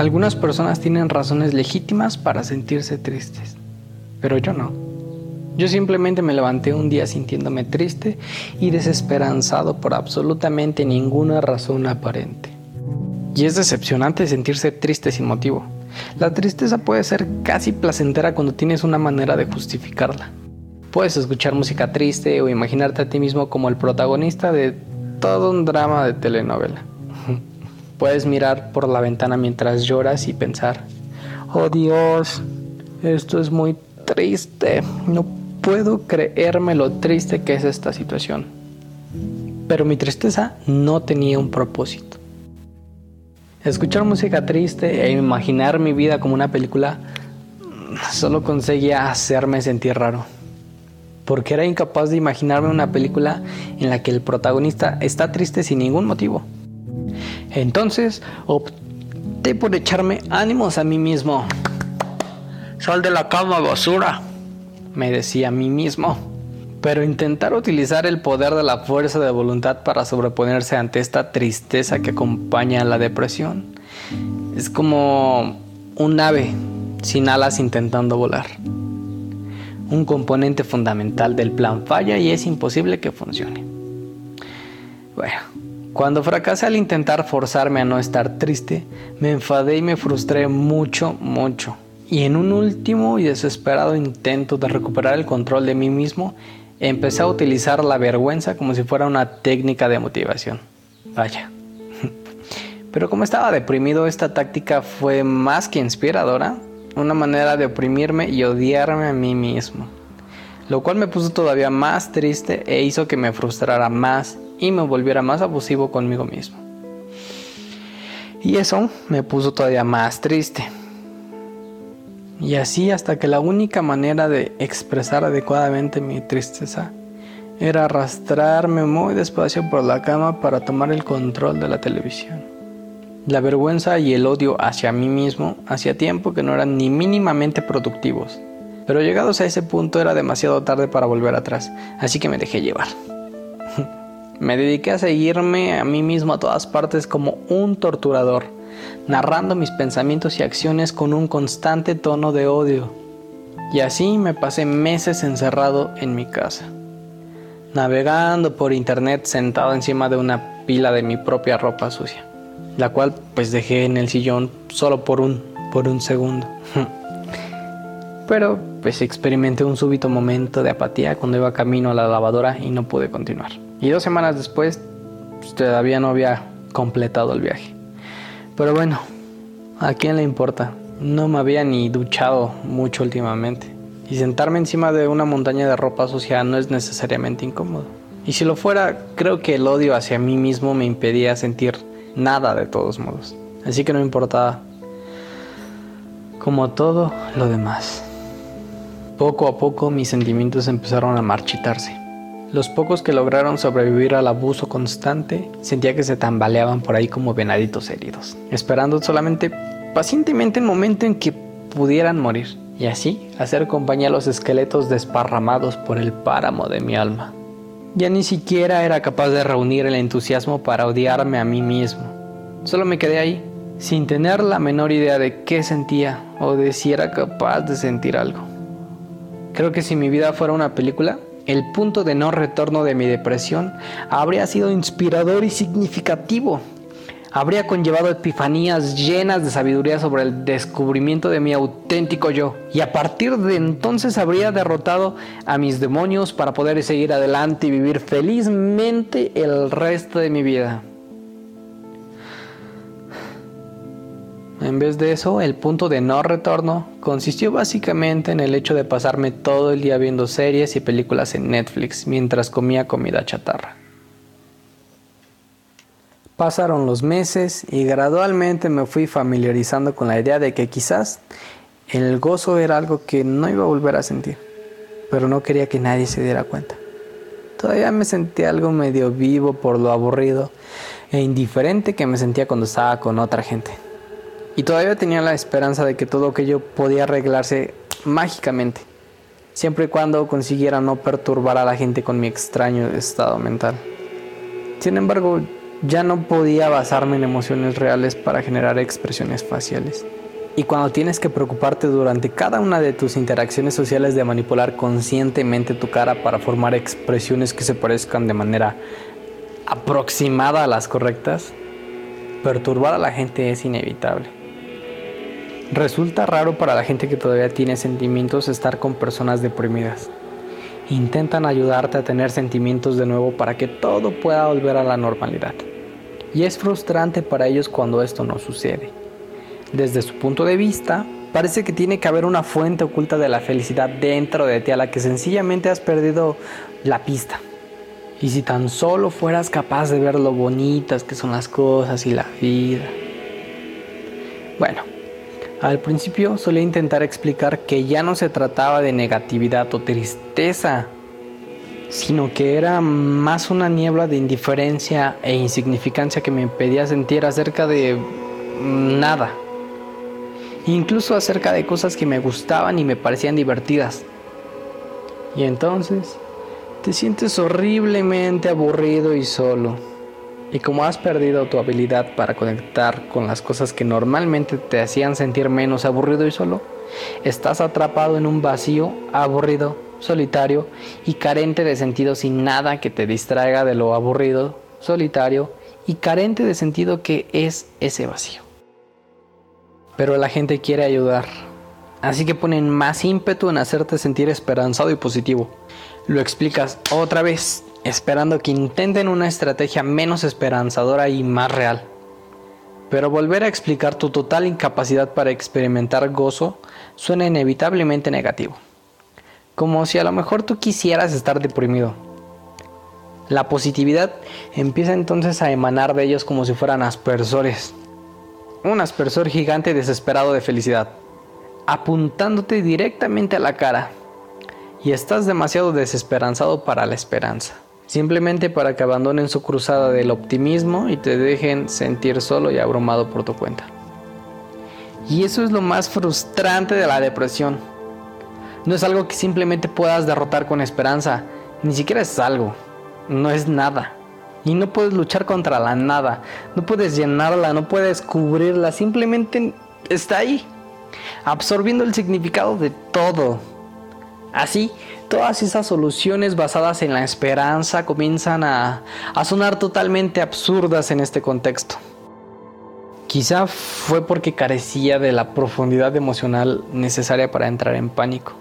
Algunas personas tienen razones legítimas para sentirse tristes, pero yo no. Yo simplemente me levanté un día sintiéndome triste y desesperanzado por absolutamente ninguna razón aparente. Y es decepcionante sentirse triste sin motivo. La tristeza puede ser casi placentera cuando tienes una manera de justificarla. Puedes escuchar música triste o imaginarte a ti mismo como el protagonista de todo un drama de telenovela. Puedes mirar por la ventana mientras lloras y pensar, oh Dios, esto es muy triste, no puedo creerme lo triste que es esta situación. Pero mi tristeza no tenía un propósito. Escuchar música triste e imaginar mi vida como una película solo conseguía hacerme sentir raro. Porque era incapaz de imaginarme una película en la que el protagonista está triste sin ningún motivo. Entonces opté por echarme ánimos a mí mismo. Sal de la cama, basura, me decía a mí mismo. Pero intentar utilizar el poder de la fuerza de voluntad para sobreponerse ante esta tristeza que acompaña a la depresión es como un ave sin alas intentando volar. Un componente fundamental del plan falla y es imposible que funcione. Bueno, cuando fracasé al intentar forzarme a no estar triste, me enfadé y me frustré mucho, mucho. Y en un último y desesperado intento de recuperar el control de mí mismo, empecé a utilizar la vergüenza como si fuera una técnica de motivación. Vaya. Pero como estaba deprimido, esta táctica fue más que inspiradora, una manera de oprimirme y odiarme a mí mismo. Lo cual me puso todavía más triste e hizo que me frustrara más y me volviera más abusivo conmigo mismo. Y eso me puso todavía más triste. Y así hasta que la única manera de expresar adecuadamente mi tristeza era arrastrarme muy despacio por la cama para tomar el control de la televisión. La vergüenza y el odio hacia mí mismo hacía tiempo que no eran ni mínimamente productivos, pero llegados a ese punto era demasiado tarde para volver atrás, así que me dejé llevar. Me dediqué a seguirme a mí mismo a todas partes como un torturador, narrando mis pensamientos y acciones con un constante tono de odio. Y así me pasé meses encerrado en mi casa, navegando por internet sentado encima de una pila de mi propia ropa sucia, la cual pues dejé en el sillón solo por un, por un segundo. Pero pues experimenté un súbito momento de apatía cuando iba camino a la lavadora y no pude continuar. Y dos semanas después pues, todavía no había completado el viaje. Pero bueno, ¿a quién le importa? No me había ni duchado mucho últimamente. Y sentarme encima de una montaña de ropa sucia no es necesariamente incómodo. Y si lo fuera, creo que el odio hacia mí mismo me impedía sentir nada de todos modos. Así que no importaba. Como todo lo demás. Poco a poco mis sentimientos empezaron a marchitarse. Los pocos que lograron sobrevivir al abuso constante sentía que se tambaleaban por ahí como venaditos heridos, esperando solamente pacientemente el momento en que pudieran morir y así hacer compañía a los esqueletos desparramados por el páramo de mi alma. Ya ni siquiera era capaz de reunir el entusiasmo para odiarme a mí mismo. Solo me quedé ahí, sin tener la menor idea de qué sentía o de si era capaz de sentir algo. Creo que si mi vida fuera una película, el punto de no retorno de mi depresión habría sido inspirador y significativo. Habría conllevado epifanías llenas de sabiduría sobre el descubrimiento de mi auténtico yo. Y a partir de entonces habría derrotado a mis demonios para poder seguir adelante y vivir felizmente el resto de mi vida. En vez de eso, el punto de no retorno consistió básicamente en el hecho de pasarme todo el día viendo series y películas en Netflix mientras comía comida chatarra. Pasaron los meses y gradualmente me fui familiarizando con la idea de que quizás el gozo era algo que no iba a volver a sentir, pero no quería que nadie se diera cuenta. Todavía me sentía algo medio vivo por lo aburrido e indiferente que me sentía cuando estaba con otra gente. Y todavía tenía la esperanza de que todo aquello podía arreglarse mágicamente, siempre y cuando consiguiera no perturbar a la gente con mi extraño estado mental. Sin embargo, ya no podía basarme en emociones reales para generar expresiones faciales. Y cuando tienes que preocuparte durante cada una de tus interacciones sociales de manipular conscientemente tu cara para formar expresiones que se parezcan de manera aproximada a las correctas, perturbar a la gente es inevitable. Resulta raro para la gente que todavía tiene sentimientos estar con personas deprimidas. Intentan ayudarte a tener sentimientos de nuevo para que todo pueda volver a la normalidad. Y es frustrante para ellos cuando esto no sucede. Desde su punto de vista, parece que tiene que haber una fuente oculta de la felicidad dentro de ti a la que sencillamente has perdido la pista. Y si tan solo fueras capaz de ver lo bonitas que son las cosas y la vida. Bueno, al principio solía intentar explicar que ya no se trataba de negatividad o tristeza, sino que era más una niebla de indiferencia e insignificancia que me impedía sentir acerca de nada incluso acerca de cosas que me gustaban y me parecían divertidas. Y entonces te sientes horriblemente aburrido y solo. Y como has perdido tu habilidad para conectar con las cosas que normalmente te hacían sentir menos aburrido y solo, estás atrapado en un vacío, aburrido, solitario y carente de sentido sin nada que te distraiga de lo aburrido, solitario y carente de sentido que es ese vacío pero la gente quiere ayudar. Así que ponen más ímpetu en hacerte sentir esperanzado y positivo. Lo explicas otra vez, esperando que intenten una estrategia menos esperanzadora y más real. Pero volver a explicar tu total incapacidad para experimentar gozo suena inevitablemente negativo. Como si a lo mejor tú quisieras estar deprimido. La positividad empieza entonces a emanar de ellos como si fueran aspersores un aspersor gigante desesperado de felicidad, apuntándote directamente a la cara. Y estás demasiado desesperanzado para la esperanza, simplemente para que abandonen su cruzada del optimismo y te dejen sentir solo y abrumado por tu cuenta. Y eso es lo más frustrante de la depresión. No es algo que simplemente puedas derrotar con esperanza, ni siquiera es algo, no es nada. Y no puedes luchar contra la nada, no puedes llenarla, no puedes cubrirla, simplemente está ahí, absorbiendo el significado de todo. Así, todas esas soluciones basadas en la esperanza comienzan a, sonar totalmente absurdas en este contexto. Quizá fue porque carecía de la profundidad emocional necesaria para entrar en pánico.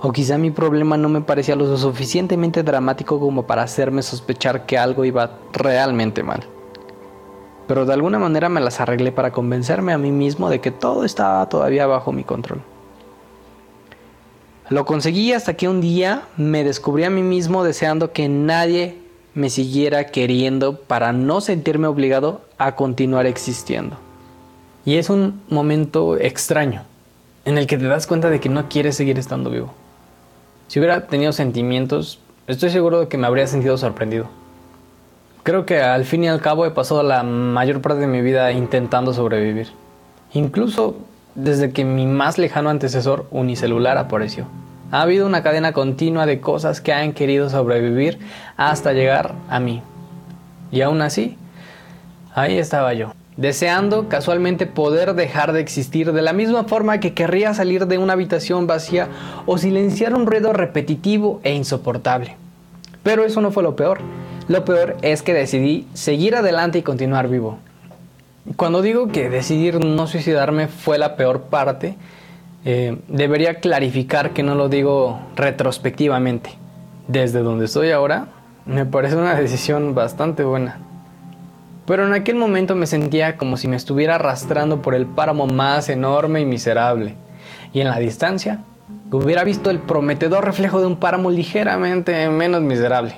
O quizá mi problema no me parecía lo suficientemente dramático como para hacerme sospechar que algo iba realmente mal. Pero de alguna manera me las arreglé para convencerme a mí mismo de que todo estaba todavía bajo mi control. Lo conseguí hasta que un día me descubrí a mí mismo deseando que nadie me siguiera queriendo para no sentirme obligado a continuar existiendo. Y es un momento extraño en el que te das cuenta de que no quieres seguir estando vivo. Si hubiera tenido sentimientos, estoy seguro de que me habría sentido sorprendido. Creo que al fin y al cabo he pasado la mayor parte de mi vida intentando sobrevivir. Incluso desde que mi más lejano antecesor unicelular apareció. Ha habido una cadena continua de cosas que han querido sobrevivir hasta llegar a mí. Y aún así, ahí estaba yo, deseando casualmente poder dejar de existir de la misma forma que querría salir de una habitación vacía o silenciar un ruido repetitivo e insoportable. Pero eso no fue lo peor. Lo peor es que decidí seguir adelante y continuar vivo. Cuando digo que decidir no suicidarme fue la peor parte, eh, debería clarificar que no lo digo retrospectivamente. Desde donde estoy ahora, me parece una decisión bastante buena. Pero en aquel momento me sentía como si me estuviera arrastrando por el páramo más enorme y miserable. Y en la distancia, hubiera visto el prometedor reflejo de un páramo ligeramente menos miserable.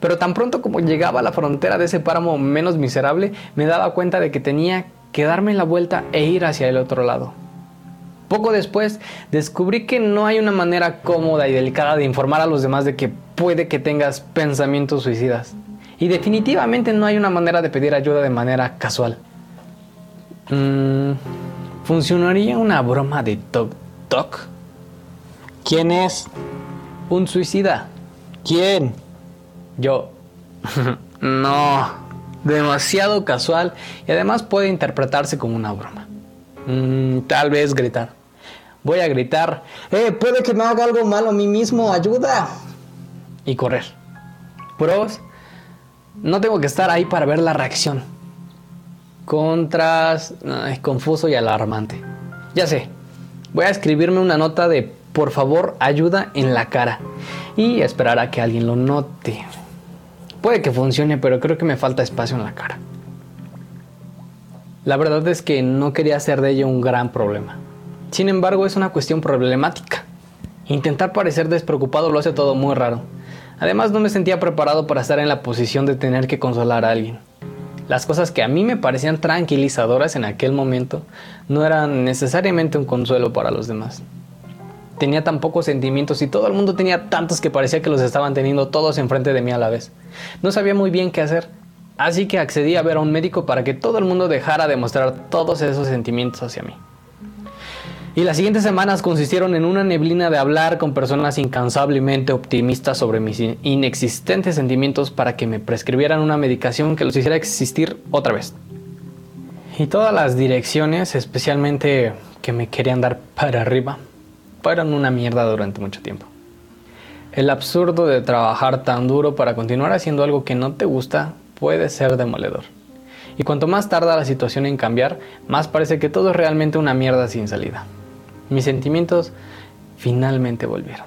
Pero tan pronto como llegaba a la frontera de ese páramo menos miserable, me daba cuenta de que tenía que darme la vuelta e ir hacia el otro lado. Poco después descubrí que no hay una manera cómoda y delicada de informar a los demás de que puede que tengas pensamientos suicidas. Y definitivamente no hay una manera de pedir ayuda de manera casual. Mm, ¿Funcionaría una broma de Tok Tok? ¿Quién es? Un suicida. ¿Quién? Yo. no. demasiado casual y además puede interpretarse como una broma. Mm, tal vez gritar. Voy a gritar, eh, puede que me haga algo malo a mí mismo, ayuda. Y correr. Pros, no tengo que estar ahí para ver la reacción. Contras, confuso y alarmante. Ya sé, voy a escribirme una nota de por favor ayuda en la cara y esperar a que alguien lo note. Puede que funcione, pero creo que me falta espacio en la cara. La verdad es que no quería hacer de ello un gran problema. Sin embargo, es una cuestión problemática. Intentar parecer despreocupado lo hace todo muy raro. Además, no me sentía preparado para estar en la posición de tener que consolar a alguien. Las cosas que a mí me parecían tranquilizadoras en aquel momento no eran necesariamente un consuelo para los demás tenía tan pocos sentimientos y todo el mundo tenía tantos que parecía que los estaban teniendo todos enfrente de mí a la vez. No sabía muy bien qué hacer, así que accedí a ver a un médico para que todo el mundo dejara de mostrar todos esos sentimientos hacia mí. Y las siguientes semanas consistieron en una neblina de hablar con personas incansablemente optimistas sobre mis inexistentes sentimientos para que me prescribieran una medicación que los hiciera existir otra vez. Y todas las direcciones, especialmente que me querían dar para arriba, fueron una mierda durante mucho tiempo. El absurdo de trabajar tan duro para continuar haciendo algo que no te gusta puede ser demoledor. Y cuanto más tarda la situación en cambiar, más parece que todo es realmente una mierda sin salida. Mis sentimientos finalmente volvieron.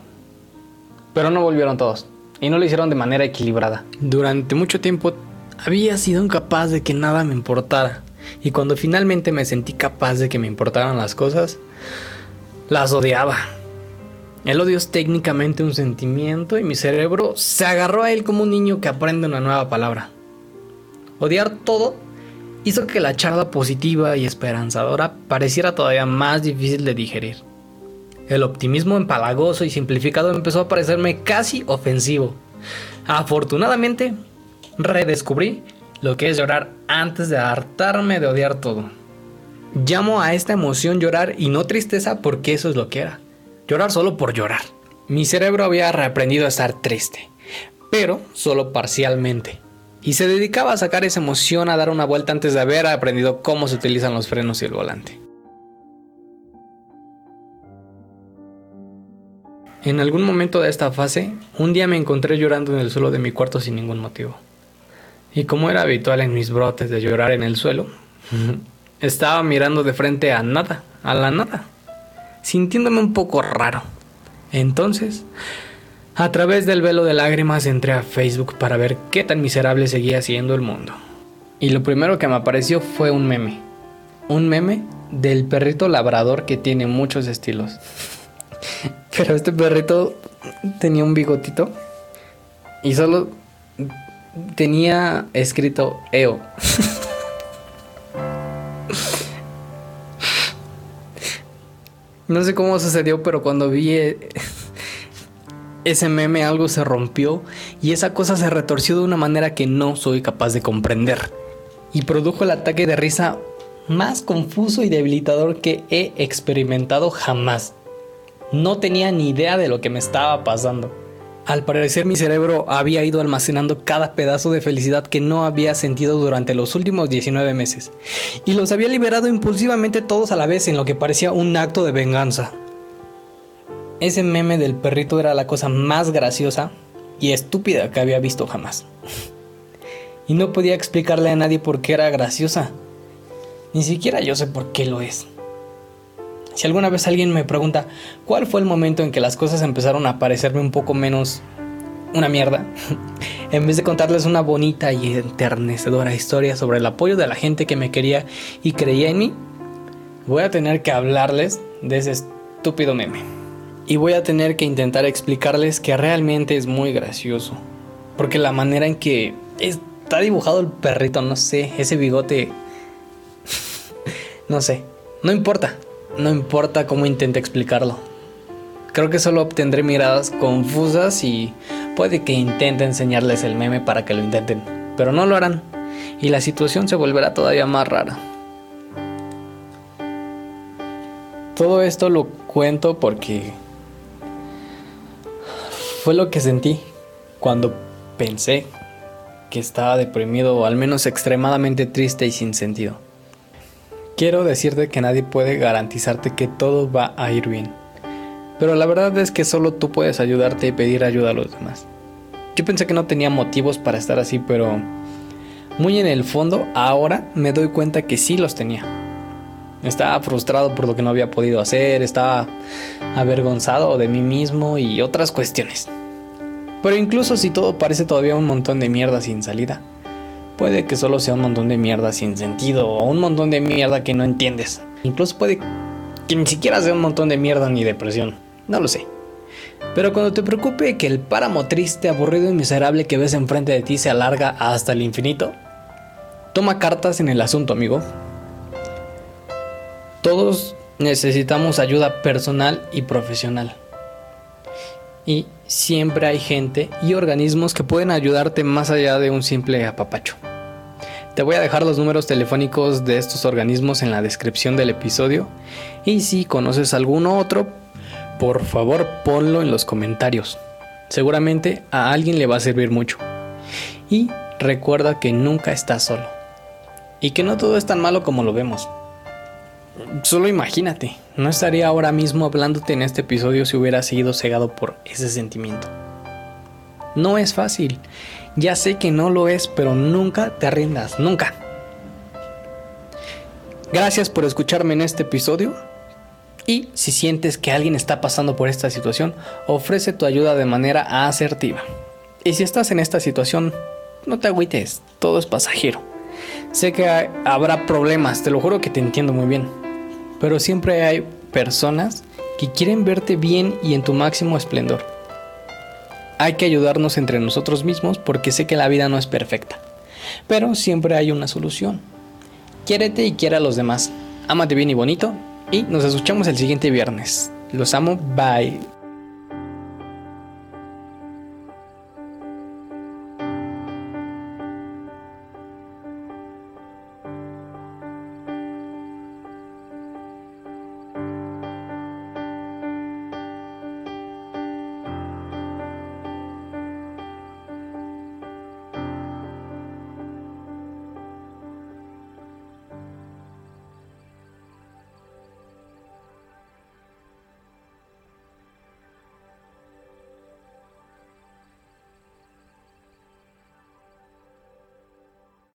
Pero no volvieron todos, y no lo hicieron de manera equilibrada. Durante mucho tiempo había sido incapaz de que nada me importara, y cuando finalmente me sentí capaz de que me importaran las cosas, las odiaba. El odio es técnicamente un sentimiento y mi cerebro se agarró a él como un niño que aprende una nueva palabra. Odiar todo hizo que la charla positiva y esperanzadora pareciera todavía más difícil de digerir. El optimismo empalagoso y simplificado empezó a parecerme casi ofensivo. Afortunadamente, redescubrí lo que es llorar antes de hartarme de odiar todo. Llamo a esta emoción llorar y no tristeza porque eso es lo que era. Llorar solo por llorar. Mi cerebro había reaprendido a estar triste, pero solo parcialmente. Y se dedicaba a sacar esa emoción a dar una vuelta antes de haber aprendido cómo se utilizan los frenos y el volante. En algún momento de esta fase, un día me encontré llorando en el suelo de mi cuarto sin ningún motivo. Y como era habitual en mis brotes de llorar en el suelo, Estaba mirando de frente a nada, a la nada, sintiéndome un poco raro. Entonces, a través del velo de lágrimas entré a Facebook para ver qué tan miserable seguía siendo el mundo. Y lo primero que me apareció fue un meme. Un meme del perrito labrador que tiene muchos estilos. Pero este perrito tenía un bigotito y solo tenía escrito EO. No sé cómo sucedió, pero cuando vi eh, ese meme algo se rompió y esa cosa se retorció de una manera que no soy capaz de comprender. Y produjo el ataque de risa más confuso y debilitador que he experimentado jamás. No tenía ni idea de lo que me estaba pasando. Al parecer mi cerebro había ido almacenando cada pedazo de felicidad que no había sentido durante los últimos 19 meses, y los había liberado impulsivamente todos a la vez en lo que parecía un acto de venganza. Ese meme del perrito era la cosa más graciosa y estúpida que había visto jamás. Y no podía explicarle a nadie por qué era graciosa. Ni siquiera yo sé por qué lo es. Si alguna vez alguien me pregunta cuál fue el momento en que las cosas empezaron a parecerme un poco menos una mierda, en vez de contarles una bonita y enternecedora historia sobre el apoyo de la gente que me quería y creía en mí, voy a tener que hablarles de ese estúpido meme. Y voy a tener que intentar explicarles que realmente es muy gracioso. Porque la manera en que está dibujado el perrito, no sé, ese bigote... no sé, no importa. No importa cómo intente explicarlo. Creo que solo obtendré miradas confusas y puede que intente enseñarles el meme para que lo intenten, pero no lo harán y la situación se volverá todavía más rara. Todo esto lo cuento porque fue lo que sentí cuando pensé que estaba deprimido o al menos extremadamente triste y sin sentido. Quiero decirte que nadie puede garantizarte que todo va a ir bien. Pero la verdad es que solo tú puedes ayudarte y pedir ayuda a los demás. Yo pensé que no tenía motivos para estar así, pero muy en el fondo ahora me doy cuenta que sí los tenía. Estaba frustrado por lo que no había podido hacer, estaba avergonzado de mí mismo y otras cuestiones. Pero incluso si todo parece todavía un montón de mierda sin salida, puede que solo sea un montón de mierda sin sentido o un montón de mierda que no entiendes. Incluso puede que ni siquiera sea un montón de mierda ni depresión, no lo sé. Pero cuando te preocupe que el páramo triste, aburrido y miserable que ves enfrente de ti se alarga hasta el infinito, toma cartas en el asunto, amigo. Todos necesitamos ayuda personal y profesional. Y siempre hay gente y organismos que pueden ayudarte más allá de un simple apapacho. Te voy a dejar los números telefónicos de estos organismos en la descripción del episodio y si conoces alguno otro, por favor ponlo en los comentarios. Seguramente a alguien le va a servir mucho. Y recuerda que nunca estás solo. Y que no todo es tan malo como lo vemos. Solo imagínate, no estaría ahora mismo hablándote en este episodio si hubiera sido cegado por ese sentimiento. No es fácil, ya sé que no lo es, pero nunca te rindas, nunca. Gracias por escucharme en este episodio. Y si sientes que alguien está pasando por esta situación, ofrece tu ayuda de manera asertiva. Y si estás en esta situación, no te agüites, todo es pasajero. Sé que habrá problemas, te lo juro que te entiendo muy bien pero siempre hay personas que quieren verte bien y en tu máximo esplendor. Hay que ayudarnos entre nosotros mismos porque sé que la vida no es perfecta, pero siempre hay una solución. Quiérete y quiera a los demás. Ámate bien y bonito y nos escuchamos el siguiente viernes. Los amo, bye.